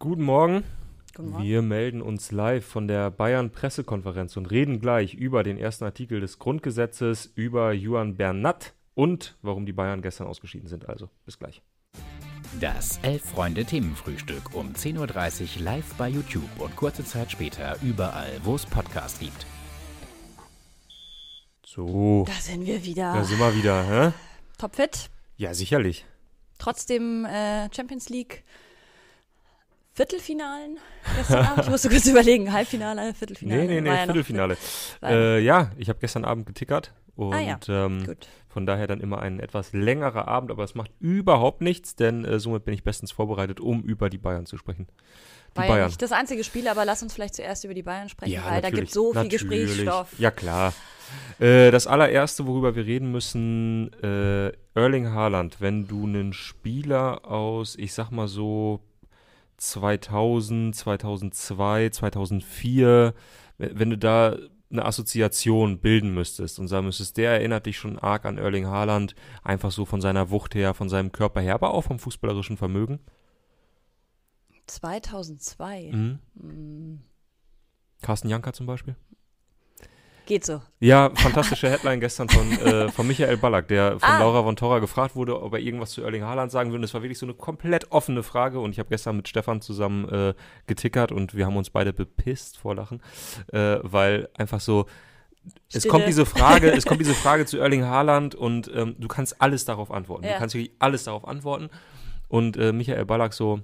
Guten Morgen. Guten Morgen. Wir melden uns live von der Bayern-Pressekonferenz und reden gleich über den ersten Artikel des Grundgesetzes, über Juan Bernat und warum die Bayern gestern ausgeschieden sind. Also, bis gleich. Das Elf-Freunde-Themenfrühstück um 10.30 Uhr live bei YouTube und kurze Zeit später überall, wo es Podcasts gibt. So, Da sind wir wieder. da sind wir wieder, hä? Topfit. Ja, sicherlich. Trotzdem äh, Champions League Viertelfinalen gestern Abend. Ich musste kurz überlegen. Halbfinale, Viertelfinale. Nee, nee, nee, ja Viertelfinale. war- Äh, ja, ich habe gestern Abend getickert und Ah ja, ähm, von daher dann immer ein etwas längerer Abend, aber es macht überhaupt nichts, denn äh, somit bin ich bestens vorbereitet, um über die Bayern zu sprechen. Die ja Bayern. nicht das einzige Spiel, aber lass uns vielleicht zuerst über die Bayern sprechen, Ja, weil da gibt so viel natürlich. Gesprächsstoff. Ja, klar. Äh, das allererste, worüber wir reden müssen, äh, Erling Haaland. Wenn du einen Spieler aus, ich sag mal so 2000, 2002, 2004, wenn du da eine Assoziation bilden müsstest und sagen müsstest, der erinnert dich schon arg an Erling Haaland, einfach so von seiner Wucht her, von seinem Körper her, aber auch vom fußballerischen Vermögen. 2002. Mhm. Hm, Carsten Janka zum Beispiel. Geht so. Ja, fantastische Headline gestern von, äh, von Michael Ballack, der von Ah. Laura von Torra gefragt wurde, ob er irgendwas zu Erling Haaland sagen würde. Das war wirklich so eine komplett offene Frage und ich habe gestern mit Stefan zusammen äh, getickert und wir haben uns beide bepisst vor Lachen, äh, weil einfach so es Stille. kommt diese Frage, es kommt diese Frage zu Erling Haaland und ähm, du kannst alles darauf antworten. Ja. Du kannst wirklich alles darauf antworten. Und äh, Michael Ballack so,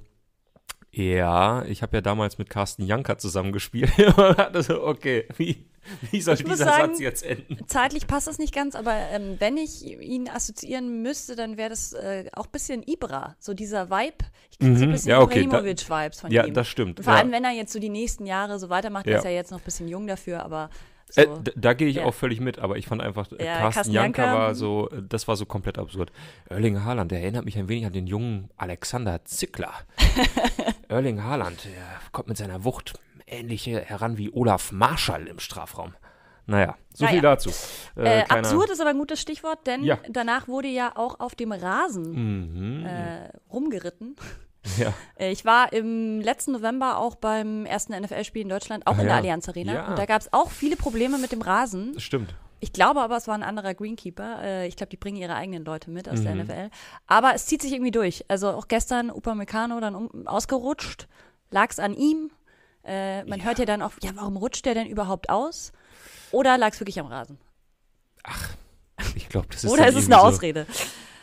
ja, ich habe ja damals mit Carsten Janka zusammengespielt. und hatte so, okay, wie, wie soll Ich dieser sagen, Satz jetzt enden? Zeitlich passt das nicht ganz, aber ähm, wenn ich ihn assoziieren müsste, dann wäre das äh, auch ein bisschen Ibra. So dieser Vibe. Ich kriege so ein Mhm. bisschen Ja, okay, da- Ibrahimovic-Vibes von Ja, ihm. das stimmt. Und vor ja. allem, wenn er jetzt so die nächsten Jahre so weitermacht, er Ja. ist ja jetzt noch ein bisschen jung dafür, aber so. Äh, d- da gehe ich Ja. auch völlig mit, aber ich fand einfach, äh, Ja, Carsten Janka, war mhm. so, äh, das war so komplett absurd. Erling Haaland, der erinnert mich ein wenig an den jungen Alexander Zickler. Erling Haaland, der kommt mit seiner Wucht ähnlich heran wie Olaf Marschall im Strafraum. Naja, so Naja. viel dazu. Äh, kleiner- absurd ist aber ein gutes Stichwort, denn Ja. danach wurde ja auch auf dem Rasen Mhm. äh, rumgeritten. ja. Äh, Ich war im letzten November auch beim ersten NFL-Spiel in Deutschland, auch Ah, in der ja. Allianz Arena. Ja. Und da gab es auch viele Probleme mit dem Rasen. Das stimmt. Ich glaube aber, es war ein anderer Greenkeeper. Äh, ich glaube, die bringen ihre eigenen Leute mit aus der Mhm. NFL. Aber es zieht sich irgendwie durch. Also auch gestern Upamecano dann um, ausgerutscht. Lag es an ihm? Äh, man hört ja dann auch, ja, warum rutscht der denn überhaupt aus? Oder lag es wirklich am Rasen? Ich glaube, das ist Oder ist es eine so, Ausrede?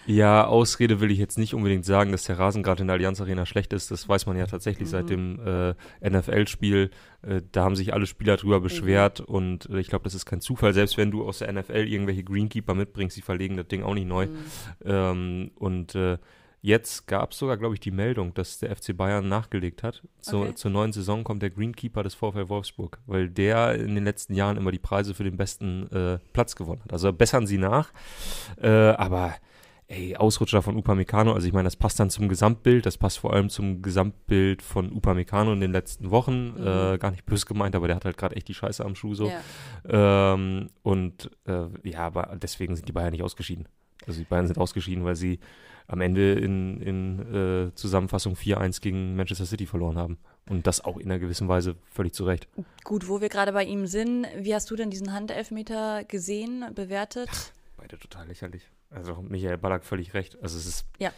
Ja, Ausrede will ich jetzt nicht unbedingt sagen, dass der Rasen gerade in der Allianz Arena schlecht ist. Das weiß man ja tatsächlich seit dem äh, NFL-Spiel. Äh, da haben sich alle Spieler drüber beschwert und äh, ich glaube, das ist kein Zufall. Selbst wenn du aus der NFL irgendwelche Greenkeeper mitbringst, die verlegen das Ding auch nicht neu. Ähm, und äh, jetzt gab es sogar, glaube ich, die Meldung, dass der FC Bayern nachgelegt hat. Zu, Okay. Zur neuen Saison kommt der Greenkeeper des VfL Wolfsburg, weil der in den letzten Jahren immer die Preise für den besten äh, Platz gewonnen hat. Also bessern sie nach. Äh, aber ey, Ausrutscher von Upamecano, also ich meine, das passt dann zum Gesamtbild, das passt vor allem zum Gesamtbild von Upamecano in den letzten Wochen, Mhm. äh, gar nicht böse gemeint, aber der hat halt gerade echt die Scheiße am Schuh so. Ja. Ähm, und äh, ja, aber deswegen sind die Bayern nicht ausgeschieden. Also die Bayern sind ausgeschieden, weil sie am Ende in, in äh, Zusammenfassung 4-1 gegen Manchester City verloren haben. Und das auch in einer gewissen Weise völlig zu Recht. Gut, wo wir gerade bei ihm sind, wie hast du denn diesen Handelfmeter gesehen, bewertet? Beide total lächerlich. Also Michael Ballack völlig recht. Also es ist. Ja.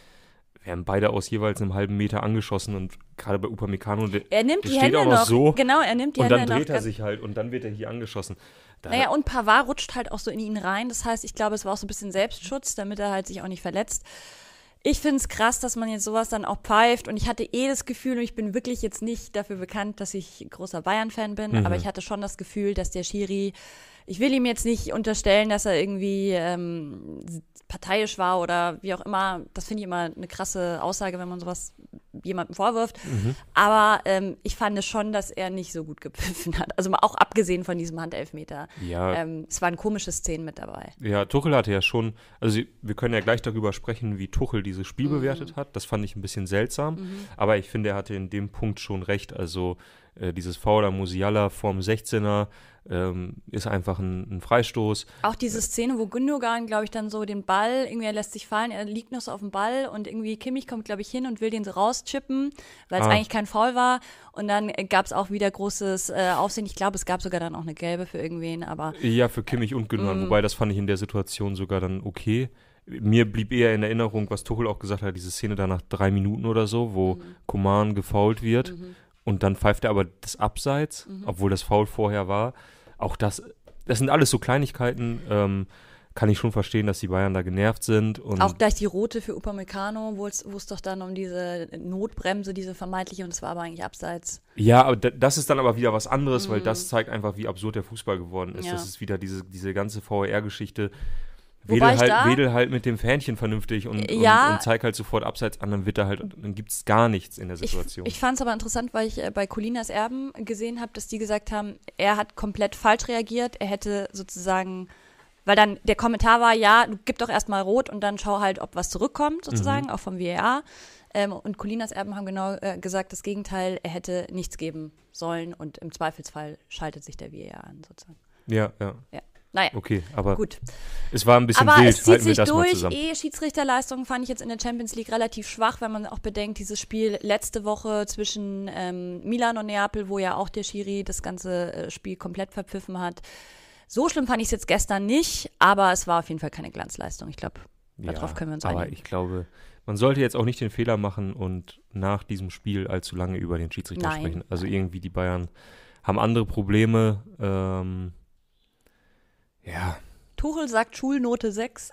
Wir haben beide aus jeweils einem halben Meter angeschossen und gerade bei Upamecano, der, Er nimmt der die steht Hände auch noch noch. so Genau, er nimmt die und Hände dann noch. dreht er sich halt und dann wird er hier angeschossen. Da, Naja, und Pavard rutscht halt auch so in ihn rein. Das heißt, ich glaube, es war auch so ein bisschen Selbstschutz, damit er halt sich auch nicht verletzt. Ich finde es krass, dass man jetzt sowas dann auch pfeift. Und ich hatte eh das Gefühl, und ich bin wirklich jetzt nicht dafür bekannt, dass ich großer Bayern-Fan bin, Mhm. aber ich hatte schon das Gefühl, dass der Schiri, ich will ihm jetzt nicht unterstellen, dass er irgendwie ähm, parteiisch war oder wie auch immer. Das finde ich immer eine krasse Aussage, wenn man sowas jemandem vorwirft. Mhm. Aber ähm, ich fand schon, dass er nicht so gut gepfiffen hat. Also mal auch abgesehen von diesem Handelfmeter. ja, Ähm, es waren komische Szenen mit dabei. Ja, Tuchel hatte ja schon, also wir können ja gleich darüber sprechen, wie Tuchel dieses Spiel bewertet hat. Das fand ich ein bisschen seltsam, aber ich finde, er hatte in dem Punkt schon recht. Also äh, dieses Foul am Musiala vorm 16er, ähm, ist einfach ein, ein, Freistoß. Auch diese Szene, wo Gündogan, glaube ich, dann so den Ball, irgendwie er lässt sich fallen, er liegt noch so auf dem Ball und irgendwie Kimmich kommt, glaube ich, hin und will den so rauschippen, weil es ah. eigentlich kein Foul war. Und dann gab es auch wieder großes äh, Aufsehen. Ich glaube, es gab sogar dann auch eine gelbe für irgendwen, aber. Ja, für Kimmich und Gündogan, mm. wobei das fand ich in der Situation sogar dann okay. Mir blieb eher in Erinnerung, was Tuchel auch gesagt hat, diese Szene da nach drei Minuten oder so, wo mhm. Koman gefault wird. Mhm. Und dann pfeift er aber das Abseits, mhm. obwohl das Foul vorher war auch das, das sind alles so Kleinigkeiten, ähm, kann ich schon verstehen, dass die Bayern da genervt sind. auch gleich die rote für Upamecano, wo es doch dann um diese Notbremse, diese vermeintliche, und es war aber eigentlich abseits. Ja, aber das ist dann aber wieder was anderes, mhm. weil das zeigt einfach, wie absurd der Fußball geworden ist. Ja. Das ist wieder diese, diese ganze VR-Geschichte. Wedel halt, wedel halt mit dem Fähnchen vernünftig und, ja, und, und, zeig halt sofort abseits an, dann wird da halt, dann gibt es gar nichts in der Situation. Ich, ich fand es aber interessant, weil ich äh, bei Colinas Erben gesehen habe, dass die gesagt haben, er hat komplett falsch reagiert. Er hätte sozusagen, weil dann der Kommentar war, ja, du gib doch erstmal rot und dann schau halt, ob was zurückkommt, sozusagen, mhm. auch vom VAR. Ähm, und Colinas Erben haben genau äh, gesagt, das Gegenteil, er hätte nichts geben sollen und im Zweifelsfall schaltet sich der VAR an, sozusagen. Ja, ja. ja. Naja. Okay, aber gut. es war ein bisschen aber wild. Es zieht sich durch. Eh, Schiedsrichterleistung fand ich jetzt in der Champions League relativ schwach, wenn man auch bedenkt, dieses Spiel letzte Woche zwischen ähm, Milan und Neapel, wo ja auch der Schiri das ganze äh, Spiel komplett verpfiffen hat. So schlimm fand ich es jetzt gestern nicht, aber es war auf jeden Fall keine Glanzleistung. Ich glaube, darauf ja, können wir uns einigen. Aber ich glaube, man sollte jetzt auch nicht den Fehler machen und nach diesem Spiel allzu lange über den Schiedsrichter Nein. sprechen. Also irgendwie die Bayern haben andere Probleme. Ähm, ja. Tuchel sagt Schulnote 6.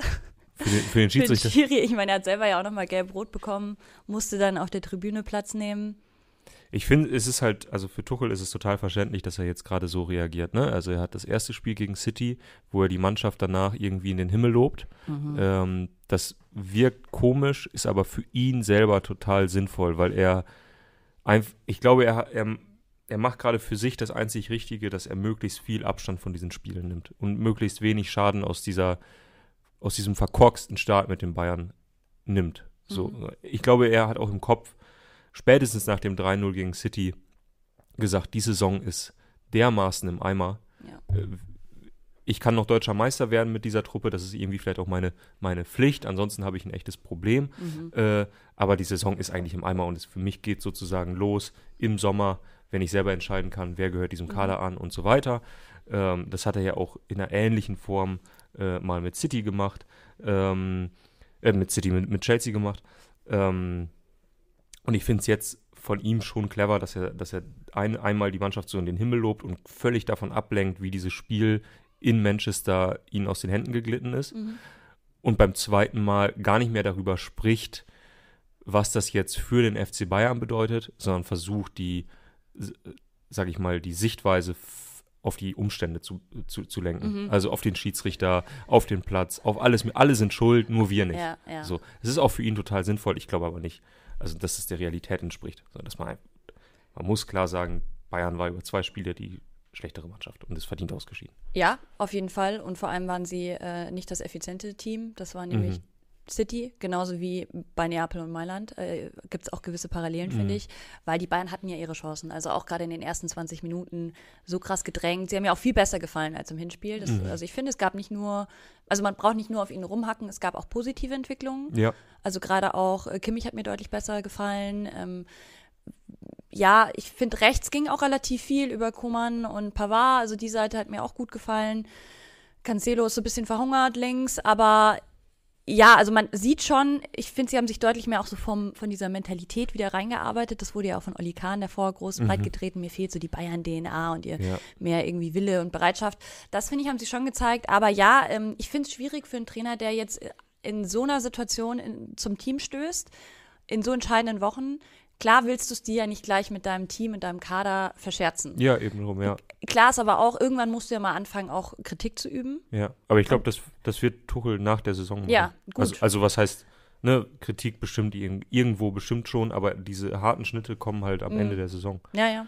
Für den, für den Schiedsrichter. Für den Schiri, ich meine, er hat selber ja auch nochmal gelb-rot bekommen, musste dann auf der Tribüne Platz nehmen. Ich finde, es ist halt, also für Tuchel ist es total verständlich, dass er jetzt gerade so reagiert. Ne? Also er hat das erste Spiel gegen City, wo er die Mannschaft danach irgendwie in den Himmel lobt. Mhm. Ähm, das wirkt komisch, ist aber für ihn selber total sinnvoll, weil er, ich glaube, er, er er macht gerade für sich das einzig Richtige, dass er möglichst viel Abstand von diesen Spielen nimmt und möglichst wenig Schaden aus dieser, aus diesem verkorksten Start mit den Bayern nimmt. So, mhm. ich glaube, er hat auch im Kopf, spätestens nach dem 3-0 gegen City, gesagt, die Saison ist dermaßen im Eimer. Ja. Äh, ich kann noch deutscher Meister werden mit dieser Truppe, das ist irgendwie vielleicht auch meine, meine Pflicht, ansonsten habe ich ein echtes Problem. Mhm. Äh, aber die Saison ist eigentlich im Eimer und es für mich geht sozusagen los im Sommer wenn ich selber entscheiden kann, wer gehört diesem mhm. Kader an und so weiter. Ähm, das hat er ja auch in einer ähnlichen Form äh, mal mit City gemacht, ähm, äh, mit City, mit, mit Chelsea gemacht. Ähm, und ich finde es jetzt von ihm schon clever, dass er, dass er ein, einmal die Mannschaft so in den Himmel lobt und völlig davon ablenkt, wie dieses Spiel in Manchester ihnen aus den Händen geglitten ist. Mhm. Und beim zweiten Mal gar nicht mehr darüber spricht, was das jetzt für den FC Bayern bedeutet, sondern versucht, die sage ich mal, die Sichtweise auf die Umstände zu, zu, zu lenken. Mhm. Also auf den Schiedsrichter, auf den Platz, auf alles. Alle sind schuld, nur wir nicht. Ja, ja. So, es ist auch für ihn total sinnvoll. Ich glaube aber nicht, also dass es der Realität entspricht. Also, dass man, man muss klar sagen, Bayern war über zwei Spiele die schlechtere Mannschaft und ist verdient ausgeschieden. Ja, auf jeden Fall. Und vor allem waren sie äh, nicht das effiziente Team. Das war nämlich mhm. City, genauso wie bei Neapel und Mailand, äh, gibt es auch gewisse Parallelen, mhm. finde ich, weil die Bayern hatten ja ihre Chancen. Also auch gerade in den ersten 20 Minuten so krass gedrängt. Sie haben ja auch viel besser gefallen als im Hinspiel. Das, mhm. Also ich finde, es gab nicht nur, also man braucht nicht nur auf ihnen rumhacken, es gab auch positive Entwicklungen. Ja. Also gerade auch äh, Kimmich hat mir deutlich besser gefallen. Ähm, ja, ich finde, rechts ging auch relativ viel über Kuman und Pavard. Also die Seite hat mir auch gut gefallen. Cancelo ist so ein bisschen verhungert links, aber ja, also man sieht schon, ich finde, sie haben sich deutlich mehr auch so vom, von dieser Mentalität wieder reingearbeitet. Das wurde ja auch von Oli Kahn davor groß mhm. breit getreten. Mir fehlt so die Bayern-DNA und ihr ja. mehr irgendwie Wille und Bereitschaft. Das finde ich, haben sie schon gezeigt. Aber ja, ähm, ich finde es schwierig für einen Trainer, der jetzt in so einer Situation in, zum Team stößt, in so entscheidenden Wochen, Klar willst du es dir ja nicht gleich mit deinem Team und deinem Kader verscherzen. Ja, eben drum, ja. Klar ist aber auch, irgendwann musst du ja mal anfangen, auch Kritik zu üben. Ja, aber ich glaube, das, das wird Tuchel nach der Saison machen. Ja, gut. Also, also was heißt, ne, Kritik bestimmt irgendwo bestimmt schon, aber diese harten Schnitte kommen halt am mhm. Ende der Saison. Ja, ja.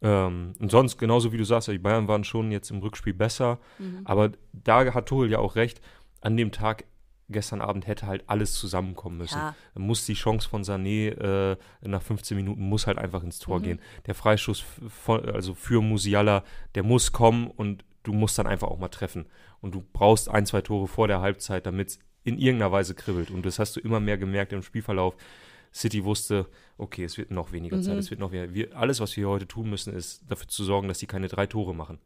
Ähm, und sonst, genauso wie du sagst, die Bayern waren schon jetzt im Rückspiel besser, mhm. aber da hat Tuchel ja auch recht, an dem Tag gestern Abend hätte halt alles zusammenkommen müssen. Ja. Muss die Chance von Sané äh, nach 15 Minuten muss halt einfach ins Tor Mhm. gehen. Der Freistoß von, also für Musiala, der muss kommen und du musst dann einfach auch mal treffen. Und du brauchst ein, zwei Tore vor der Halbzeit, damit es in irgendeiner Weise kribbelt. Und das hast du immer mehr gemerkt im Spielverlauf. City wusste, okay, es wird noch weniger Zeit, Mhm. es wird noch weniger. Wir, alles, was wir heute tun müssen, ist dafür zu sorgen, dass sie keine drei Tore machen.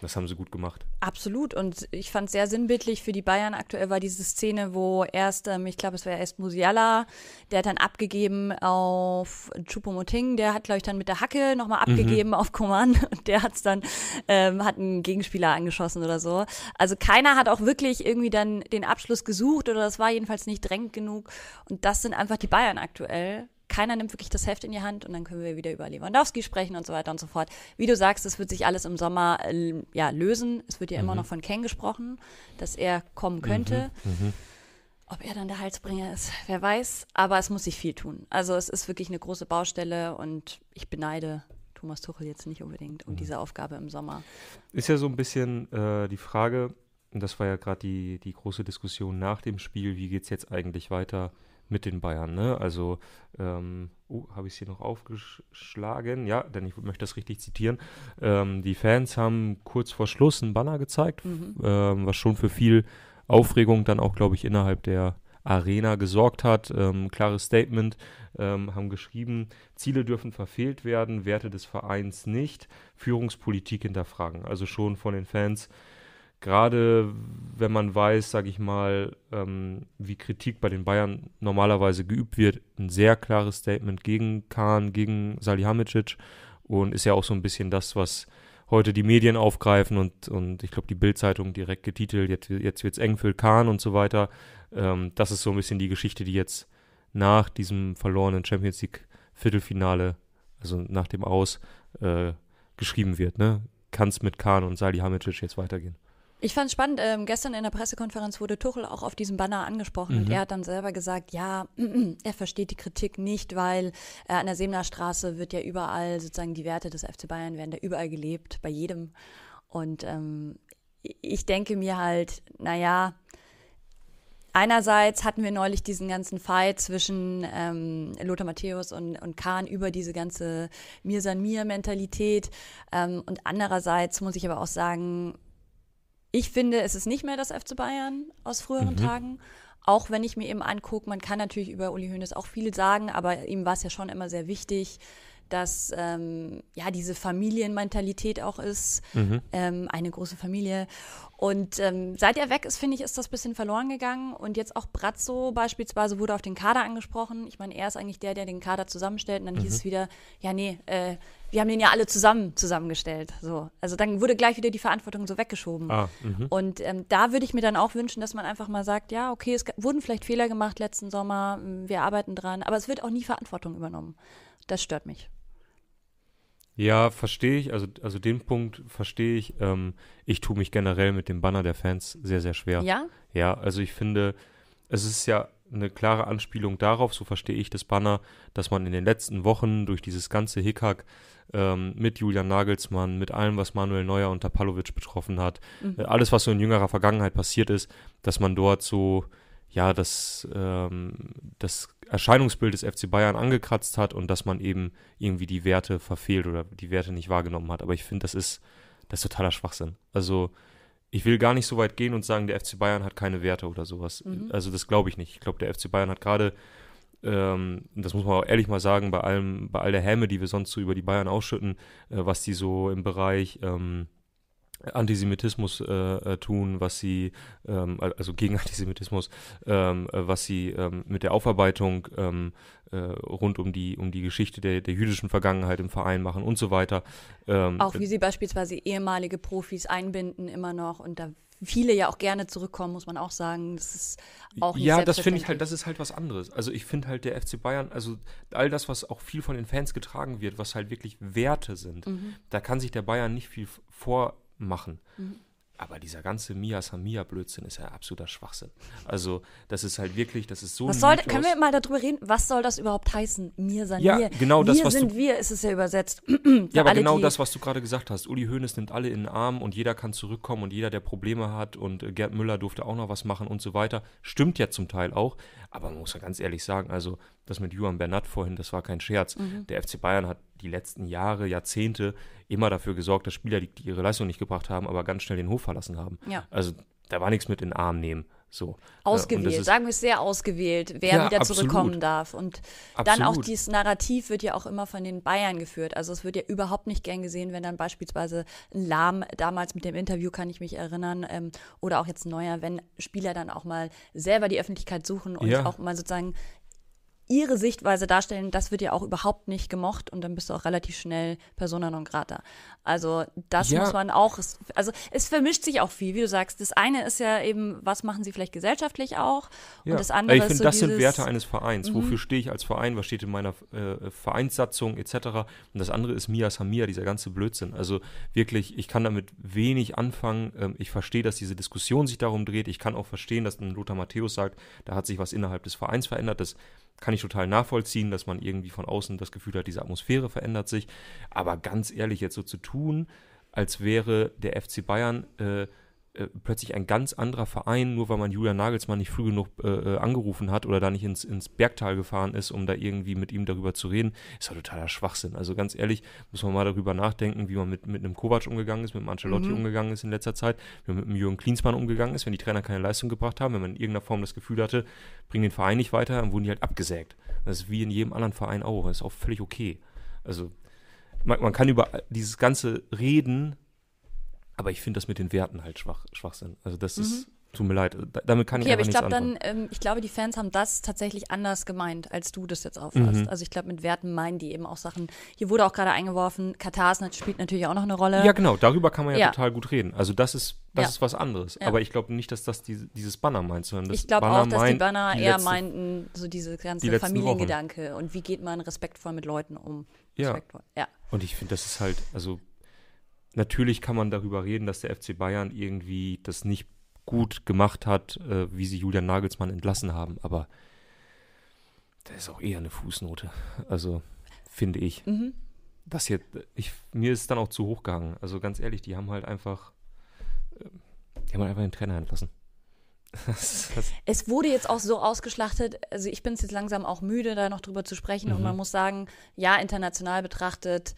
Das haben sie gut gemacht. Absolut. Und ich fand es sehr sinnbildlich für die Bayern. Aktuell war diese Szene, wo erst, ähm, ich glaube, es war erst Musiala, der hat dann abgegeben auf Choupo-Moting. Der hat, glaube ich, dann mit der Hacke nochmal abgegeben auf Coman. Und der hat's dann, ähm, hat einen Gegenspieler angeschossen oder so. Also keiner hat auch wirklich irgendwie dann den Abschluss gesucht oder das war jedenfalls nicht drängend genug. Und das sind einfach die Bayern aktuell. Keiner nimmt wirklich das Heft in die Hand und dann können wir wieder über Lewandowski sprechen und so weiter und so fort. Wie du sagst, es wird sich alles im Sommer äh, ja, lösen. Es wird ja immer noch von Ken gesprochen, dass er kommen könnte. Ob er dann der Halsbringer ist, wer weiß. Aber es muss sich viel tun. Also es ist wirklich eine große Baustelle und ich beneide Thomas Tuchel jetzt nicht unbedingt um diese Aufgabe im Sommer. Ist ja so ein bisschen äh, die Frage, und das war ja gerade die, die große Diskussion nach dem Spiel, wie geht es jetzt eigentlich weiter mit den Bayern, ne? Also, ähm, oh, habe ich es hier noch aufgeschlagen? Ja, denn ich möchte das richtig zitieren. Ähm, die Fans haben kurz vor Schluss einen Banner gezeigt, Mhm. ähm, was schon für viel Aufregung dann auch, glaube ich, innerhalb der Arena gesorgt hat. Ähm, klares Statement, ähm, haben geschrieben, Ziele dürfen verfehlt werden, Werte des Vereins nicht, Führungspolitik hinterfragen. Also schon von den Fans, gerade wenn man weiß, sage ich mal, ähm, wie Kritik bei den Bayern normalerweise geübt wird, ein sehr klares Statement gegen Kahn, gegen Salihamidzic und ist ja auch so ein bisschen das, was heute die Medien aufgreifen und, und ich glaube, die Bild-Zeitung direkt getitelt, jetzt, jetzt wird es eng für Kahn und so weiter. Ähm, das ist so ein bisschen die Geschichte, die jetzt nach diesem verlorenen Champions League Viertelfinale, also nach dem Aus, äh, geschrieben wird. Ne? Kann es mit Kahn und Salihamidzic jetzt weitergehen? Ich fand es spannend, ähm, gestern in der Pressekonferenz wurde Tuchel auch auf diesem Banner angesprochen und Mhm. er hat dann selber gesagt, ja, er versteht die Kritik nicht, weil äh, an der Seemner Straße wird ja überall sozusagen die Werte des FC Bayern werden da überall gelebt, bei jedem. Und ähm, ich denke mir halt, naja, einerseits hatten wir neulich diesen ganzen Fight zwischen ähm, Lothar Matthäus und, und Kahn über diese ganze Mir san mir Mentalität. Ähm, und andererseits muss ich aber auch sagen, ich finde, es ist nicht mehr das FC Bayern aus früheren Mhm. Tagen. Auch wenn ich mir eben angucke, man kann natürlich über Uli Hoeneß auch viel sagen, aber ihm war es ja schon immer sehr wichtig, dass ähm, ja diese Familienmentalität auch ist, Mhm. ähm, eine große Familie. Und ähm, seit er weg ist, finde ich, ist das ein bisschen verloren gegangen. Und jetzt auch Brazzo beispielsweise wurde auf den Kader angesprochen. Ich meine, er ist eigentlich der, der den Kader zusammenstellt. Und dann hieß es wieder, ja, nee, äh, wir haben den ja alle zusammen zusammengestellt. So. Also dann wurde gleich wieder die Verantwortung so weggeschoben. Ah, mhm. Und ähm, da würde ich mir dann auch wünschen, dass man einfach mal sagt, ja, okay, es wurden vielleicht Fehler gemacht letzten Sommer, wir arbeiten dran, aber es wird auch nie Verantwortung übernommen. Das stört mich. Ja, verstehe ich. Also, also den Punkt verstehe ich. Ähm, ich tue mich generell mit dem Banner der Fans sehr, sehr schwer. Ja? Ja, also ich finde, es ist ja eine klare Anspielung darauf, so verstehe ich das Banner, dass man in den letzten Wochen durch dieses ganze Hickhack ähm, mit Julian Nagelsmann, mit allem, was Manuel Neuer und Tapalovic betroffen hat, äh, alles, was so in jüngerer Vergangenheit passiert ist, dass man dort so, ja, das, ähm, das Erscheinungsbild des FC Bayern angekratzt hat und dass man eben irgendwie die Werte verfehlt oder die Werte nicht wahrgenommen hat. Aber ich finde, das ist, das ist totaler Schwachsinn. Also, ich will gar nicht so weit gehen und sagen, der FC Bayern hat keine Werte oder sowas. Also das glaube ich nicht. Ich glaube, der FC Bayern hat gerade, ähm, das muss man auch ehrlich mal sagen, bei allem, bei all der Häme, die wir sonst so über die Bayern ausschütten, äh, was die so im Bereich ähm, Antisemitismus äh, äh, tun, was sie, ähm, al- also gegen Antisemitismus, ähm, äh, was sie ähm, mit der Aufarbeitung ähm, äh, rund um die, um die Geschichte der, der jüdischen Vergangenheit im Verein machen und so weiter. Ähm, Auch wie sie beispielsweise ehemalige Profis einbinden immer noch und da viele ja auch gerne zurückkommen, muss man auch sagen. Das ist auch nicht ja, das finde ich halt, das ist halt was anderes. Also ich finde halt der FC Bayern, also all das, was auch viel von den Fans getragen wird, was halt wirklich Werte sind, Mhm. da kann sich der Bayern nicht viel f- vormachen. Aber dieser ganze Mia Samia Blödsinn ist ja absoluter Schwachsinn. Also, das ist halt wirklich, das ist so Was soll, können wir mal darüber reden, was soll das überhaupt heißen? Mir san Ja, genau das, wir was du- sind wir, ist es ja übersetzt. Ja, aber alle, genau das, was du gerade gesagt hast. Uli Hoeneß nimmt alle in den Arm und jeder kann zurückkommen und jeder, der Probleme hat und äh, Gerd Müller durfte auch noch was machen und so weiter. Stimmt ja zum Teil auch. Aber man muss ja ganz ehrlich sagen, also das mit Juan Bernat vorhin, das war kein Scherz. Mhm. Der FC Bayern hat die letzten Jahre, Jahrzehnte immer dafür gesorgt, dass Spieler, die ihre Leistung nicht gebracht haben, aber ganz schnell den Hof verlassen haben. Ja. Also da war nichts mit in den Arm nehmen. So. Äh, Ausgewählt, ist- sagen wir es sehr ausgewählt, wer Ja, wieder absolut. zurückkommen darf. Und dann auch Absolut. dieses Narrativ wird ja auch immer von den Bayern geführt. Also es wird ja überhaupt nicht gern gesehen, wenn dann beispielsweise ein Lahm, damals mit dem Interview kann ich mich erinnern, ähm, oder auch jetzt ein neuer, wenn Spieler dann auch mal selber die Öffentlichkeit suchen und Ja. auch mal sozusagen ihre Sichtweise darstellen, das wird ja auch überhaupt nicht gemocht und dann bist du auch relativ schnell persona non grata. Also das Ja. muss man auch, also es vermischt sich auch viel, wie du sagst. Das eine ist ja eben, was machen sie vielleicht gesellschaftlich auch Ja. und das andere ich ist finde, so das dieses, Mhm. sind Werte eines Vereins. Wofür stehe ich als Verein? Was steht in meiner äh, Vereinssatzung etc. Und das andere ist Mia Samia, dieser ganze Blödsinn. Also wirklich, ich kann damit wenig anfangen. Ähm, ich verstehe, dass diese Diskussion sich darum dreht. Ich kann auch verstehen, dass ein Lothar Matthäus sagt, da hat sich was innerhalb des Vereins verändert. Das kann ich total nachvollziehen, dass man irgendwie von außen das Gefühl hat, diese Atmosphäre verändert sich. Aber ganz ehrlich, jetzt so zu tun, als wäre der FC Bayern äh, äh, plötzlich ein ganz anderer Verein, nur weil man Julian Nagelsmann nicht früh genug äh, äh, angerufen hat oder da nicht ins, ins Bergtal gefahren ist, um da irgendwie mit ihm darüber zu reden, ist doch totaler Schwachsinn. Also ganz ehrlich, muss man mal darüber nachdenken, wie man mit, mit einem Kovac umgegangen ist, mit einem Ancelotti umgegangen ist in letzter Zeit, wie man mit einem Jürgen Klinsmann umgegangen ist, wenn die Trainer keine Leistung gebracht haben, wenn man in irgendeiner Form das Gefühl hatte, bringen den Verein nicht weiter, dann wurden die halt abgesägt. Das ist wie in jedem anderen Verein auch. Das ist auch völlig okay. Also man, man kann über dieses ganze reden, aber ich finde das mit den Werten halt schwach, Schwachsinn. Also das ist, tut mir leid, da, damit kann Mhm. Okay, ich aber ich anfangen. dann, ähm, ich glaube, die Fans haben das tatsächlich anders gemeint, als du das jetzt auffasst. Mhm. Also ich glaube, mit Werten meinen die eben auch Sachen. Hier wurde auch gerade eingeworfen, Katar spielt natürlich auch noch eine Rolle. Ja, genau, darüber kann man ja, Ja. total gut reden. Also das ist, das Ja. ist was anderes. Ja. Aber ich glaube nicht, dass das diese, dieses Banner meint, sondern das ich glaube auch, dass die Banner die eher letzte- meinten, so diese ganze die Familiengedanke und wie geht man respektvoll mit Leuten um. Ja. Respektvoll. ja. Und ich finde, das ist halt, also natürlich kann man darüber reden, dass der FC Bayern irgendwie das nicht gut gemacht hat, äh, wie sie Julian Nagelsmann entlassen haben, aber das ist auch eher eine Fußnote. Also finde ich. Mhm. Das hier, ich, mir ist es dann auch zu hoch gegangen. Also ganz ehrlich, die haben halt einfach, äh, die haben halt einfach den Trainer entlassen. Das, das, Es wurde jetzt auch so ausgeschlachtet, also ich bin es jetzt langsam auch müde, da noch drüber zu sprechen. Und Mhm. man muss sagen, ja, international betrachtet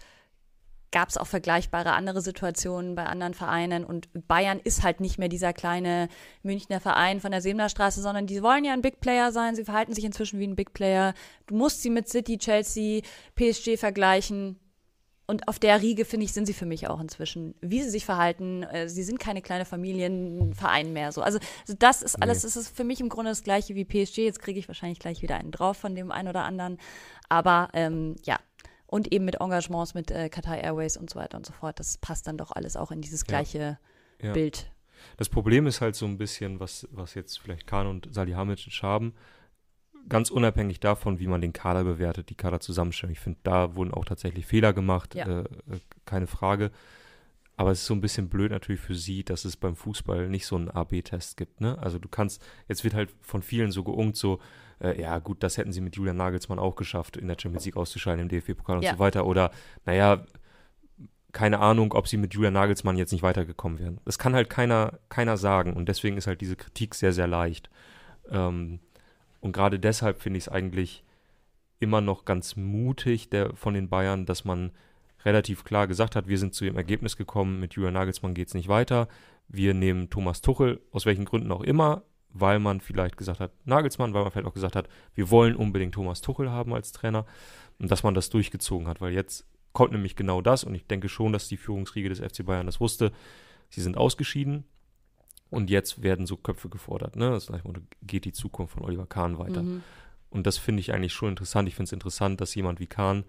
gab es auch vergleichbare andere Situationen bei anderen Vereinen. Und Bayern ist halt nicht mehr dieser kleine Münchner Verein von der Seemlerstraße, sondern die wollen ja ein Big Player sein. Sie verhalten sich inzwischen wie ein Big Player. Du musst sie mit City, Chelsea, PSG vergleichen. Und auf der Riege, finde ich, sind sie für mich auch inzwischen. Wie sie sich verhalten, äh, sie sind keine kleine Familienverein mehr. So. Also, das ist alles, das ist für mich im Grunde das gleiche wie PSG. Jetzt kriege ich wahrscheinlich gleich wieder einen drauf von dem einen oder anderen. Aber ähm, ja. Und eben mit Engagements mit äh, Qatar Airways und so weiter und so fort. Das passt dann doch alles auch in dieses gleiche ja. Bild. Das Problem ist halt so ein bisschen, was, was jetzt vielleicht Kahn und Salihamidzic haben, ganz unabhängig davon, wie man den Kader bewertet, die Kaderzusammenstellung. Ich finde, da wurden auch tatsächlich Fehler gemacht, Ja. äh, äh, keine Frage. Aber es ist so ein bisschen blöd natürlich für sie, dass es beim Fußball nicht so einen AB-Test gibt. Ne? Also du kannst, jetzt wird halt von vielen so geungt, so, äh, ja gut, das hätten sie mit Julian Nagelsmann auch geschafft, in der Champions League auszuscheiden, im DFB-Pokal und Ja. so weiter. Oder, naja, keine Ahnung, ob sie mit Julian Nagelsmann jetzt nicht weitergekommen wären. Das kann halt keiner, keiner sagen und deswegen ist halt diese Kritik sehr, sehr leicht. Ähm, und gerade deshalb finde ich es eigentlich immer noch ganz mutig der, von den Bayern, dass man relativ klar gesagt hat, wir sind zu dem Ergebnis gekommen, mit Julian Nagelsmann geht es nicht weiter. Wir nehmen Thomas Tuchel, aus welchen Gründen auch immer, weil man vielleicht gesagt hat, Nagelsmann, weil man vielleicht auch gesagt hat, wir wollen unbedingt Thomas Tuchel haben als Trainer und dass man das durchgezogen hat, weil jetzt kommt nämlich genau das und ich denke schon, dass die Führungsriege des FC Bayern das wusste. Sie sind ausgeschieden und jetzt werden so Köpfe gefordert. Ne? Das heißt, geht die Zukunft von Oliver Kahn weiter. Mhm. Und das finde ich eigentlich schon interessant. Ich finde es interessant, dass jemand wie Kahn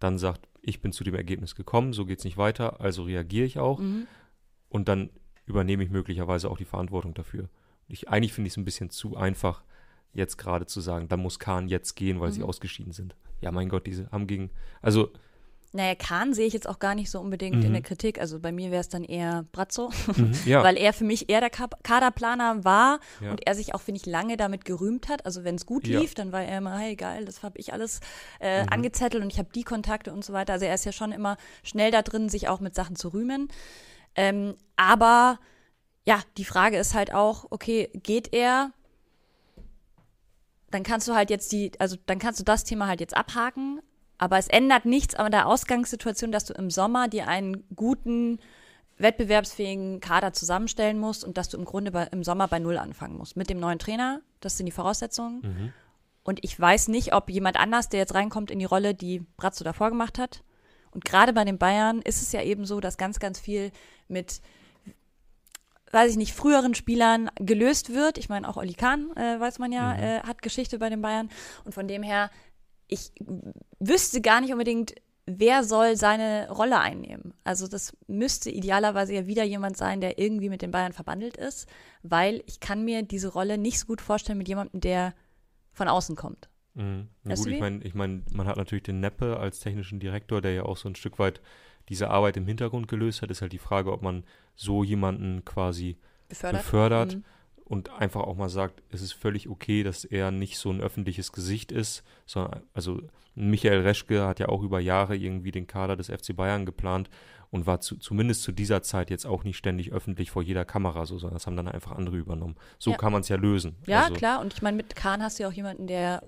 dann sagt, ich bin zu dem Ergebnis gekommen, so geht es nicht weiter, also reagiere ich auch Mhm. und dann übernehme ich möglicherweise auch die Verantwortung dafür. Ich, eigentlich finde ich es ein bisschen zu einfach, jetzt gerade zu sagen, dann muss Kahn jetzt gehen, weil sie Mhm. ausgeschieden sind. Ja, mein Gott, diese haben gegen, also Naja, Kahn sehe ich jetzt auch gar nicht so unbedingt Mhm. in der Kritik. Also bei mir wäre es dann eher Brazzo, Mhm, ja. weil er für mich eher der Ka Kaderplaner war Ja. und er sich auch, finde ich, lange damit gerühmt hat. Also wenn es gut Ja. lief, dann war er immer, hey geil, das habe ich alles äh, Mhm. angezettelt und ich habe die Kontakte und so weiter. Also er ist ja schon immer schnell da drin, sich auch mit Sachen zu rühmen. Ähm, aber ja, die Frage ist halt auch, okay, geht er? Dann kannst du halt jetzt die, also dann kannst du das Thema halt jetzt abhaken, aber es ändert nichts an der Ausgangssituation, dass du im Sommer dir einen guten, wettbewerbsfähigen Kader zusammenstellen musst und dass du im Grunde bei, im Sommer bei Null anfangen musst. Mit dem neuen Trainer, das sind die Voraussetzungen. Mhm. Und ich weiß nicht, ob jemand anders, der jetzt reinkommt in die Rolle, die Brazzo davor gemacht hat. Und gerade bei den Bayern ist es ja eben so, dass ganz, ganz viel mit, weiß ich nicht, früheren Spielern gelöst wird. Ich meine, auch Oli Kahn, äh, weiß man ja, Mhm. äh, hat Geschichte bei den Bayern. Und von dem her, ich wüsste gar nicht unbedingt, wer soll seine Rolle einnehmen. Also das müsste idealerweise ja wieder jemand sein, der irgendwie mit den Bayern verbandelt ist, weil ich kann mir diese Rolle nicht so gut vorstellen mit jemandem, der von außen kommt. Mhm. Gut, ich meine, ich mein, man hat natürlich den Neppe als technischen Direktor, der ja auch so ein Stück weit diese Arbeit im Hintergrund gelöst hat. Ist halt die Frage, ob man so jemanden quasi Befördert. befördert Mhm. Und einfach auch mal sagt, es ist völlig okay, dass er nicht so ein öffentliches Gesicht ist, sondern also Michael Reschke hat ja auch über Jahre irgendwie den Kader des FC Bayern geplant und war zu, zumindest zu dieser Zeit jetzt auch nicht ständig öffentlich vor jeder Kamera so, sondern das haben dann einfach andere übernommen. So Ja. kann man es ja lösen. Ja, also, klar. Und ich meine, mit Kahn hast du ja auch jemanden, der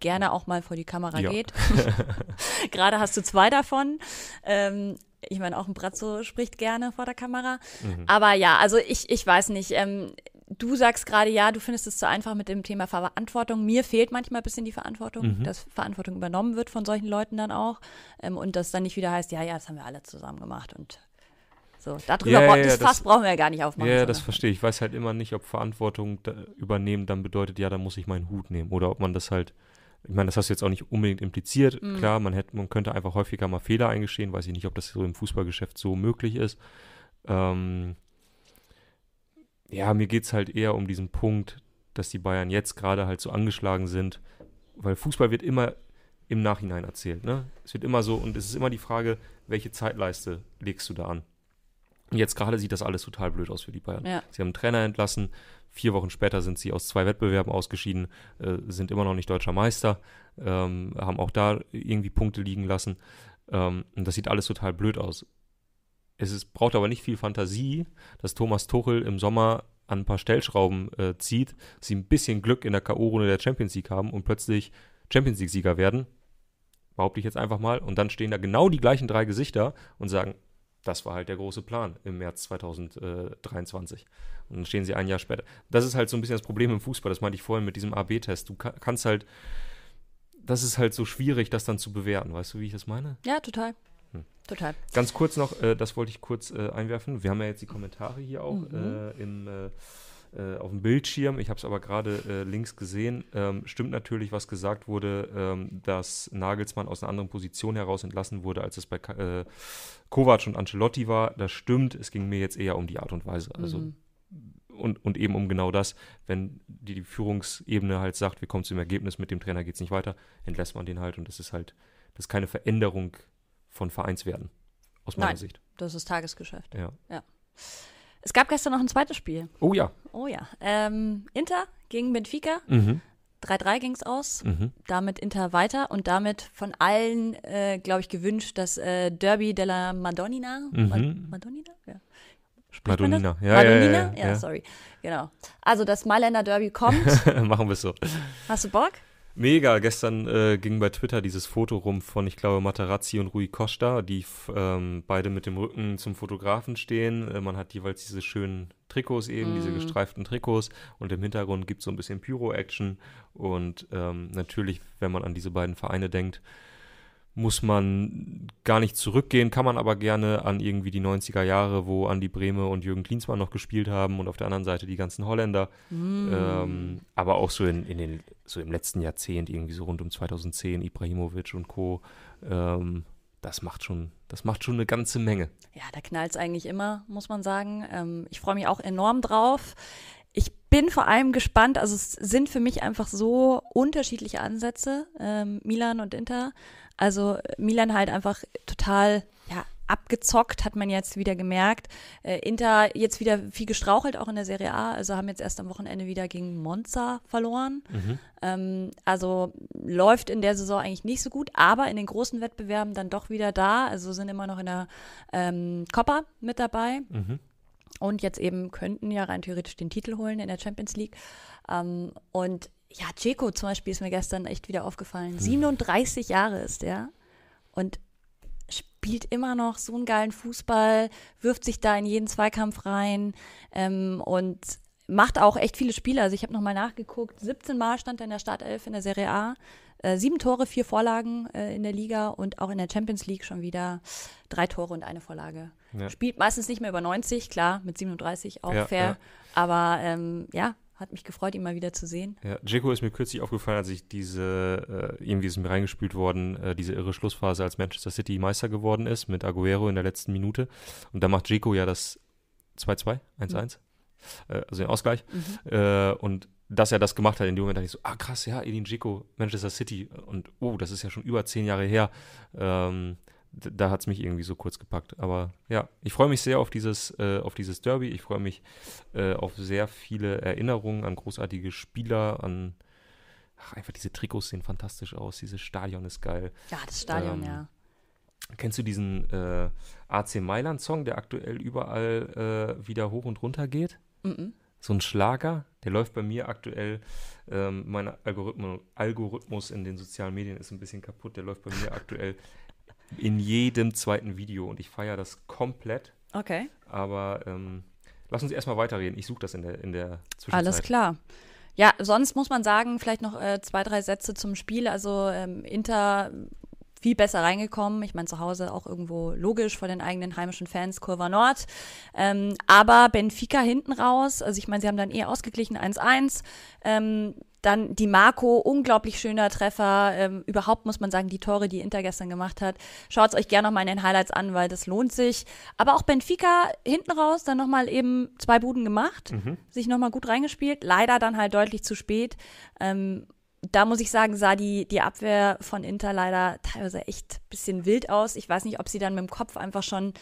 gerne auch mal vor die Kamera Ja. geht. Gerade hast du zwei davon. Ähm, ich meine, auch ein Brazzo spricht gerne vor der Kamera. Mhm. Aber ja, also ich, ich weiß nicht. Ähm, du sagst gerade, ja, du findest es zu einfach mit dem Thema Verantwortung. Mir fehlt manchmal ein bisschen die Verantwortung, Mhm. dass Verantwortung übernommen wird von solchen Leuten dann auch. Ähm, und das dann nicht wieder heißt, ja, ja, das haben wir alle zusammen gemacht. Und so, darüber, Ja, bra- ja, das das- Fass brauchen wir ja gar nicht aufmachen. Ja, ja, das verstehe ich. Ich weiß halt immer nicht, ob Verantwortung da übernehmen dann bedeutet, ja, dann muss ich meinen Hut nehmen. Oder ob man das halt, ich meine, das hast du jetzt auch nicht unbedingt impliziert. Mhm. Klar, man hätte, man könnte einfach häufiger mal Fehler eingestehen. Weiß ich nicht, ob das so im Fußballgeschäft so möglich ist. Ähm, ja, mir geht es halt eher um diesen Punkt, dass die Bayern jetzt gerade halt so angeschlagen sind, weil Fußball wird immer im Nachhinein erzählt. Ne? Es wird immer so, und es ist immer die Frage, welche Zeitleiste legst du da an? Und jetzt gerade sieht das alles total blöd aus für die Bayern. Ja. Sie haben einen Trainer entlassen, vier Wochen später sind sie aus zwei Wettbewerben ausgeschieden, äh, sind immer noch nicht deutscher Meister, ähm, haben auch da irgendwie Punkte liegen lassen. Ähm, und das sieht alles total blöd aus. Es ist, braucht aber nicht viel Fantasie, dass Thomas Tuchel im Sommer an ein paar Stellschrauben äh, zieht, sie ein bisschen Glück in der K.O.-Runde der Champions League haben und plötzlich Champions League-Sieger werden. Behaupte ich jetzt einfach mal. Und dann stehen da genau die gleichen drei Gesichter und sagen, das war halt der große Plan im März 2023. Und dann stehen sie ein Jahr später. Das ist halt so ein bisschen das Problem im Fußball. Das meinte ich vorhin mit diesem AB-Test. Du ka- kannst halt, das ist halt so schwierig, das dann zu bewerten. Weißt du, wie ich das meine? Ja, total. Hm. Total. Ganz kurz noch, äh, das wollte ich kurz äh, einwerfen. Wir haben ja jetzt die Kommentare hier auch Mhm. äh, im, äh, äh, auf dem Bildschirm. Ich habe es aber gerade äh, links gesehen. Ähm, stimmt natürlich, was gesagt wurde, ähm, dass Nagelsmann aus einer anderen Position heraus entlassen wurde, als es bei Kovac und Ancelotti war. Das stimmt. Es ging mir jetzt eher um die Art und Weise. Also Mhm. und, und eben um genau das, wenn die, die Führungsebene halt sagt, wir kommen zum Ergebnis, mit dem Trainer geht es nicht weiter, entlässt man den halt und das ist halt, das ist keine Veränderung von Vereinswerten, aus meiner Nein. Sicht. Das ist Tagesgeschäft. Ja. Es gab gestern noch ein zweites Spiel. Oh ja. Oh ja. Ähm, Inter gegen Benfica. Mhm. 3-3 ging es aus. Mhm. Damit Inter weiter und damit von allen, äh, glaube ich, gewünscht, das äh, Derby della Madonnina. Mhm. Ma Madonnina? Ja. Spricht Madonnina. Ja, ja, ja, Madonnina? ja, ja. sorry. Genau. Also das Mailänder Derby kommt. Machen wir es so. Hast du Bock? Mega, gestern äh, ging bei Twitter dieses Foto rum von, ich glaube, Materazzi und Rui Costa, die ähm, beide mit dem Rücken zum Fotografen stehen. Äh, man hat jeweils diese schönen Trikots eben, diese Mm. gestreiften Trikots und im Hintergrund gibt es so ein bisschen Pyro-Action und ähm, natürlich, wenn man an diese beiden Vereine denkt, muss man gar nicht zurückgehen, kann man aber gerne an irgendwie die 90er Jahre, wo Andi Brehme und Jürgen Klinsmann noch gespielt haben und auf der anderen Seite die ganzen Holländer. Mm. Ähm, aber auch so in, in den, so im letzten Jahrzehnt, irgendwie so rund um 2010, Ibrahimovic und Co. Ähm, das macht schon, das macht schon eine ganze Menge. Ja, da knallt es eigentlich immer, muss man sagen. Ähm, ich freue mich auch enorm drauf. ich bin vor allem gespannt, also es sind für mich einfach so unterschiedliche Ansätze, ähm, Milan und Inter. Also Milan halt einfach total, ja, abgezockt, hat man jetzt wieder gemerkt. Äh, Inter jetzt wieder viel gestrauchelt, auch in der Serie A. Also haben jetzt erst am Wochenende wieder gegen Monza verloren. Mhm. Ähm, also läuft in der Saison eigentlich nicht so gut, aber in den großen Wettbewerben dann doch wieder da. Also sind immer noch in der ähm, Coppa mit dabei. Mhm. Und jetzt eben könnten ja rein theoretisch den Titel holen in der Champions League. Ähm, und ja, Ceco zum Beispiel ist mir gestern echt wieder aufgefallen. 37 Jahre ist er. Und spielt immer noch so einen geilen Fußball, wirft sich da in jeden Zweikampf rein ähm, und macht auch echt viele Spiele. Also ich habe nochmal nachgeguckt, 17 Mal stand er in der Startelf in der Serie A, äh, sieben Tore, vier Vorlagen äh, in der Liga und auch in der Champions League schon wieder drei Tore und eine Vorlage. Ja. Spielt meistens nicht mehr über 90, klar, mit 37 auch Ja, fair, ja. aber ähm, ja, hat mich gefreut, ihn mal wieder zu sehen. Ja, Dzeko ist mir kürzlich aufgefallen, als ich diese, äh, irgendwie ist mir reingespült worden, äh, diese irre Schlussphase, als Manchester City Meister geworden ist mit Aguero in der letzten Minute. Und da macht Dzeko ja das 2-2, 1-1, äh, also den Ausgleich. Äh, und dass er das gemacht hat, in dem Moment dachte ich so, ah krass, ja, Edin Dzeko, Manchester City. Und oh, das ist ja schon über zehn Jahre her. Ähm, da hat es mich irgendwie so kurz gepackt. Aber ja, ich freue mich sehr auf dieses, äh, auf dieses Derby. Ich freue mich äh, auf sehr viele Erinnerungen an großartige Spieler, an ach, einfach diese Trikots sehen fantastisch aus, dieses Stadion ist geil. Ja, das Stadion, Ähm, ja. Kennst du diesen äh, AC Mailand-Song, der aktuell überall äh, wieder hoch und runter geht? Mhm. So ein Schlager, der läuft bei mir aktuell. Ähm, mein Algorithmus, Algorithmus in den sozialen Medien ist ein bisschen kaputt. Der läuft bei mir aktuell in jedem zweiten Video und ich feiere das komplett. Okay. Aber ähm, lass uns erstmal weiterreden. Ich suche das in der, in der Zwischenzeit. Alles klar. Ja, sonst muss man sagen, vielleicht noch äh, zwei, drei Sätze zum Spiel. Also ähm, Inter viel besser reingekommen. Ich meine, zu Hause auch irgendwo logisch vor den eigenen heimischen Fans, Kurva Nord. Ähm, aber Benfica hinten raus, also ich meine, sie haben dann eher ausgeglichen 1-1. Ähm, dann die Marco, unglaublich schöner Treffer. Ähm, überhaupt muss man sagen, die Tore, die Inter gestern gemacht hat. Schaut es euch gerne nochmal in den Highlights an, weil das lohnt sich. Aber auch Benfica hinten raus, dann nochmal eben zwei Buden gemacht, sich nochmal gut reingespielt. Leider dann halt deutlich zu spät. Ähm, da muss ich sagen, sah die, die Abwehr von Inter leider teilweise echt ein bisschen wild aus. Ich weiß nicht, ob sie dann mit dem Kopf einfach schon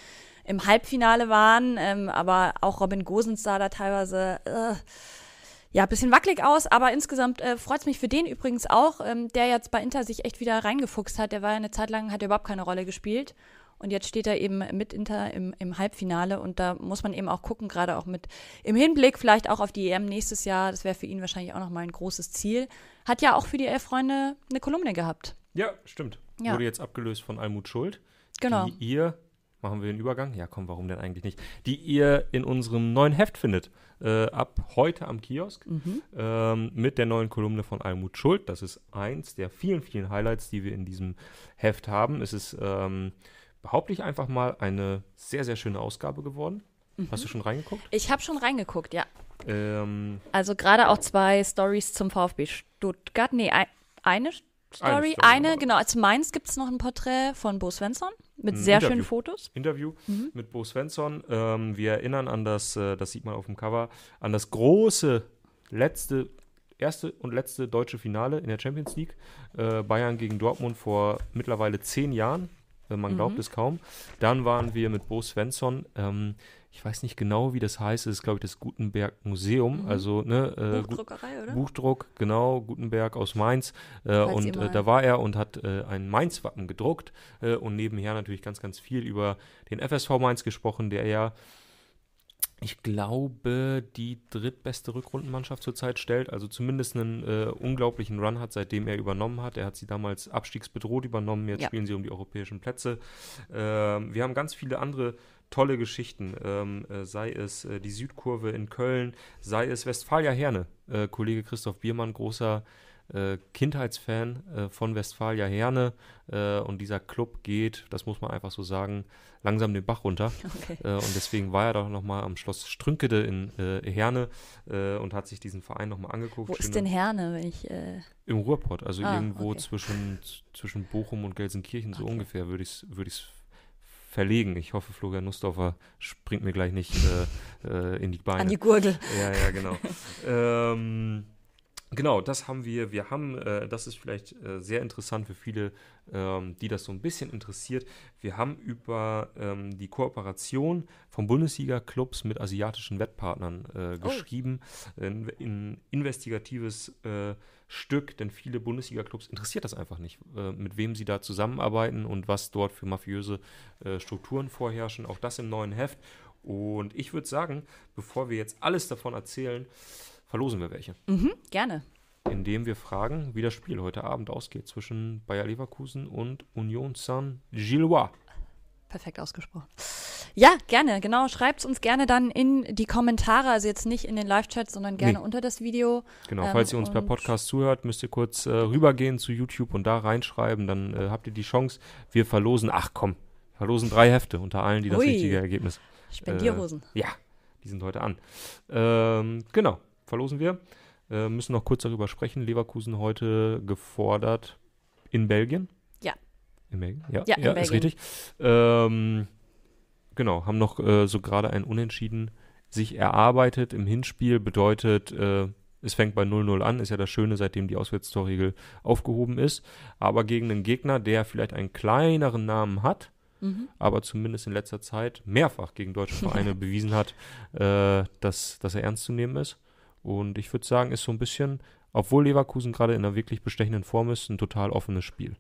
im Halbfinale waren, ähm, aber auch Robin Gosens sah da teilweise äh, ja ein bisschen wackelig aus. Aber insgesamt äh, freut es mich für den übrigens auch, ähm, der jetzt bei Inter sich echt wieder reingefuchst hat. Der war ja eine Zeit lang, hat er überhaupt keine Rolle gespielt. Und jetzt steht er eben mit Inter im, im Halbfinale und da muss man eben auch gucken, gerade auch mit im Hinblick vielleicht auch auf die EM nächstes Jahr. Das wäre für ihn wahrscheinlich auch nochmal ein großes Ziel. Hat ja auch für die Elf Freunde eine Kolumne gehabt. Ja, stimmt. Ja. Wurde jetzt abgelöst von Almut Schuld. Genau. Die ihr, machen wir den Übergang? Ja, komm, warum denn eigentlich nicht? Die ihr in unserem neuen Heft findet. Äh, ab heute am Kiosk. Mhm. Ähm, mit der neuen Kolumne von Almut Schuld. Das ist eins der vielen, vielen Highlights, die wir in diesem Heft haben. Es ist, ähm, behaupte ich einfach mal, eine sehr, sehr schöne Ausgabe geworden. Mhm. Hast du schon reingeguckt? Ich habe schon reingeguckt, ja. Ähm, Also gerade auch zwei Stories zum VfB Stuttgart. Nee, ein, eine Story. Story Eine, genau. Als Mainz gibt es noch ein Porträt von Bo Svensson mit sehr Interview. schönen Fotos. Interview Mhm. mit Bo Svensson. Ähm, wir erinnern an das, äh, das sieht man auf dem Cover, an das große letzte, erste und letzte deutsche Finale in der Champions League. Äh, Bayern gegen Dortmund vor mittlerweile zehn Jahren. Man glaubt Mhm. es kaum. Dann waren wir mit Bo Svensson. Ähm, ich weiß nicht genau, wie das heißt. Es ist, glaube ich, das Gutenberg Museum. Mhm. Also, ne, äh, Buchdruckerei, oder? Buchdruck, genau, Gutenberg aus Mainz. Äh, und äh, da war er und hat äh, ein Mainz-Wappen gedruckt äh, und nebenher natürlich ganz, ganz viel über den FSV Mainz gesprochen, der ja, ich glaube, die drittbeste Rückrundenmannschaft zurzeit stellt, also zumindest einen äh, unglaublichen Run hat, seitdem er übernommen hat. Er hat sie damals abstiegsbedroht übernommen, jetzt Ja. spielen sie um die europäischen Plätze. Ähm, wir haben ganz viele andere tolle Geschichten, ähm, äh, sei es äh, die Südkurve in Köln, sei es Westfalia Herne. Äh, Kollege Christoph Biermann, großer äh, Kindheitsfan äh, von Westfalia Herne äh, und dieser Club geht, das muss man einfach so sagen, langsam den Bach runter. Okay. Und deswegen war er doch nochmal am Schloss Strünkede in Herne und hat sich diesen Verein nochmal angeguckt. Wo ist Schöne- denn Herne, wenn ich. Im Ruhrpott, also Ah, irgendwo okay. zwischen, zwischen Bochum und Gelsenkirchen, so Okay. ungefähr, würde ich es würd ich's verlegen. Ich hoffe, Florian Nussdorfer springt mir gleich nicht äh, äh, in die Beine. An die Gurgel. Ja, ja, genau. ähm, genau, das haben wir. Wir haben, äh, das ist vielleicht äh, sehr interessant für viele, ähm, die das so ein bisschen interessiert. Wir haben über ähm, die Kooperation von Bundesliga-Clubs mit asiatischen Wettpartnern äh, geschrieben. Ein in investigatives äh, Stück, denn viele Bundesliga-Clubs interessiert das einfach nicht, äh, mit wem sie da zusammenarbeiten und was dort für mafiöse äh, Strukturen vorherrschen. Auch das im neuen Heft. Und ich würde sagen, bevor wir jetzt alles davon erzählen, verlosen wir welche. Mhm, gerne. Indem wir fragen, wie das Spiel heute Abend ausgeht zwischen Bayer Leverkusen und Union Saint-Gillois. Perfekt ausgesprochen. Ja, gerne, genau. Schreibt es uns gerne dann in die Kommentare, also jetzt nicht in den Live-Chat, sondern gerne Nee. unter das Video. Genau, Ähm, falls ihr uns per Podcast zuhört, müsst ihr kurz äh, rübergehen zu YouTube und da reinschreiben, dann äh, habt ihr die Chance. Wir verlosen, ach komm, verlosen drei Hefte unter allen, die das Ui. richtige Ergebnis. Spendierhosen. Ja, die sind heute an. Ähm, genau, verlosen wir. Äh, müssen noch kurz darüber sprechen. Leverkusen heute gefordert in Belgien. Ja. In Belgien? Ja, Ja, in ist richtig. Ähm, genau, haben noch äh, so gerade ein Unentschieden sich erarbeitet im Hinspiel. Bedeutet, äh, es fängt bei 0-0 an, ist ja das Schöne, seitdem die Auswärtstorregel aufgehoben ist. Aber gegen einen Gegner, der vielleicht einen kleineren Namen hat, Mhm. aber zumindest in letzter Zeit mehrfach gegen deutsche Vereine bewiesen hat, äh, dass, dass er ernst zu nehmen ist. Und ich würde sagen, ist so ein bisschen, obwohl Leverkusen gerade in einer wirklich bestechenden Form ist, ein total offenes Spiel.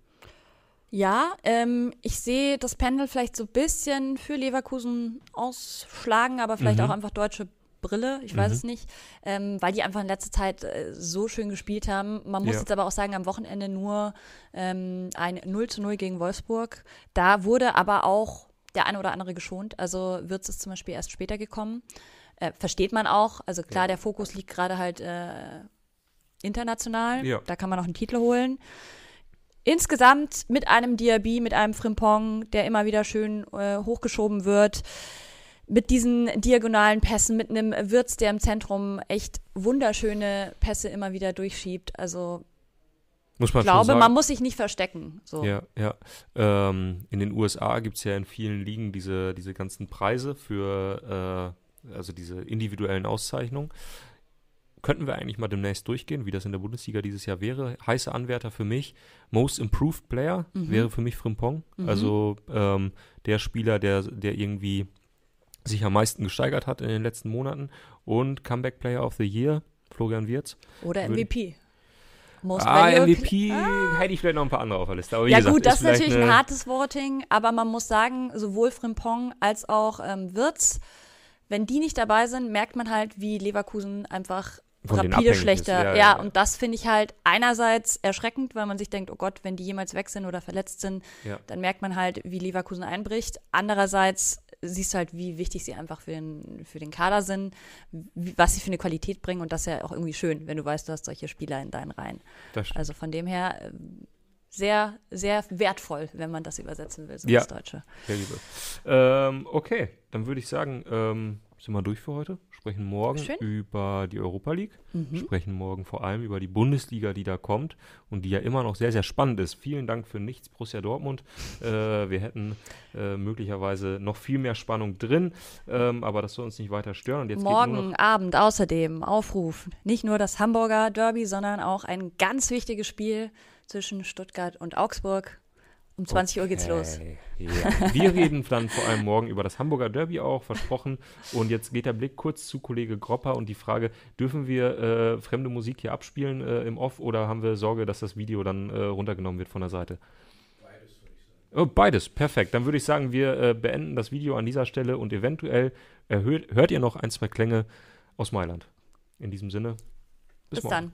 Ja, ähm, ich sehe das Pendel vielleicht so ein bisschen für Leverkusen ausschlagen, aber vielleicht Mhm. auch einfach deutsche Brille, ich weiß Mhm. es nicht, ähm, weil die einfach in letzter Zeit äh, so schön gespielt haben. Man muss Ja. jetzt aber auch sagen, am Wochenende nur ähm, ein 0 zu 0 gegen Wolfsburg. Da wurde aber auch der eine oder andere geschont. Also Wirtz ist zum Beispiel erst später gekommen. Äh, versteht man auch. Also klar, Ja. der Fokus liegt gerade halt äh, international. Ja. Da kann man auch einen Titel holen. Insgesamt mit einem Diaby, mit einem Frimpong, der immer wieder schön äh, hochgeschoben wird, mit diesen diagonalen Pässen, mit einem Wirtz, der im Zentrum echt wunderschöne Pässe immer wieder durchschiebt. Also Muss ich man schon glaube, man muss sich nicht verstecken. So. Ja, ja. Ähm, in den USA gibt es ja in vielen Ligen diese, diese ganzen Preise für, äh, also diese individuellen Auszeichnungen. Könnten wir eigentlich mal demnächst durchgehen, wie das in der Bundesliga dieses Jahr wäre? Heiße Anwärter für mich. Most Improved Player Mhm. wäre für mich Frimpong. Mhm. Also ähm, der Spieler, der, der irgendwie sich am meisten gesteigert hat in den letzten Monaten. Und Comeback Player of the Year, Florian Wirtz. Oder MVP. Most Ah, MVP hätte ich vielleicht noch ein paar andere auf der Liste. Ja gesagt, gut, das ist natürlich ein hartes Voting, aber man muss sagen, sowohl Frimpong als auch ähm, Wirtz, wenn die nicht dabei sind, merkt man halt, wie Leverkusen einfach rapide schlechter. Ja, Ja, ja, und das finde ich halt einerseits erschreckend, weil man sich denkt, oh Gott, wenn die jemals weg sind oder verletzt sind, Ja. dann merkt man halt, wie Leverkusen einbricht. Andererseits siehst du halt, wie wichtig sie einfach für den, für den Kader sind, wie, was sie für eine Qualität bringen und das ist ja auch irgendwie schön, wenn du weißt, du hast solche Spieler in deinen Reihen. Also von dem her ähm, sehr, sehr wertvoll, wenn man das übersetzen will, so Ja. ins Deutsche. Sehr liebe. Ähm, okay, dann würde ich sagen, ähm, sind wir durch für heute. Sprechen morgen Schön. über die Europa League. Mhm. Sprechen morgen vor allem über die Bundesliga, die da kommt und die ja immer noch sehr, sehr spannend ist. Vielen Dank für nichts, Borussia Dortmund. Äh, wir hätten äh, möglicherweise noch viel mehr Spannung drin, ähm, aber das soll uns nicht weiter stören. Und jetzt Morgen Abend außerdem Aufruf. Nicht nur das Hamburger Derby, sondern auch ein ganz wichtiges Spiel zwischen Stuttgart und Augsburg. Um 20 Uhr geht's los. Okay, Ja. Wir reden dann vor allem morgen über das Hamburger Derby auch, versprochen. Und jetzt geht der Blick kurz zu Kollege Gropper und die Frage, dürfen wir äh, fremde Musik hier abspielen äh, im Off oder haben wir Sorge, dass das Video dann äh, runtergenommen wird von der Seite? Beides, würde ich sagen. Oh, beides, perfekt. Dann würde ich sagen, wir äh, beenden das Video an dieser Stelle und eventuell hört ihr noch ein, zwei Klänge aus Mailand. In diesem Sinne, bis, Bis morgen. dann.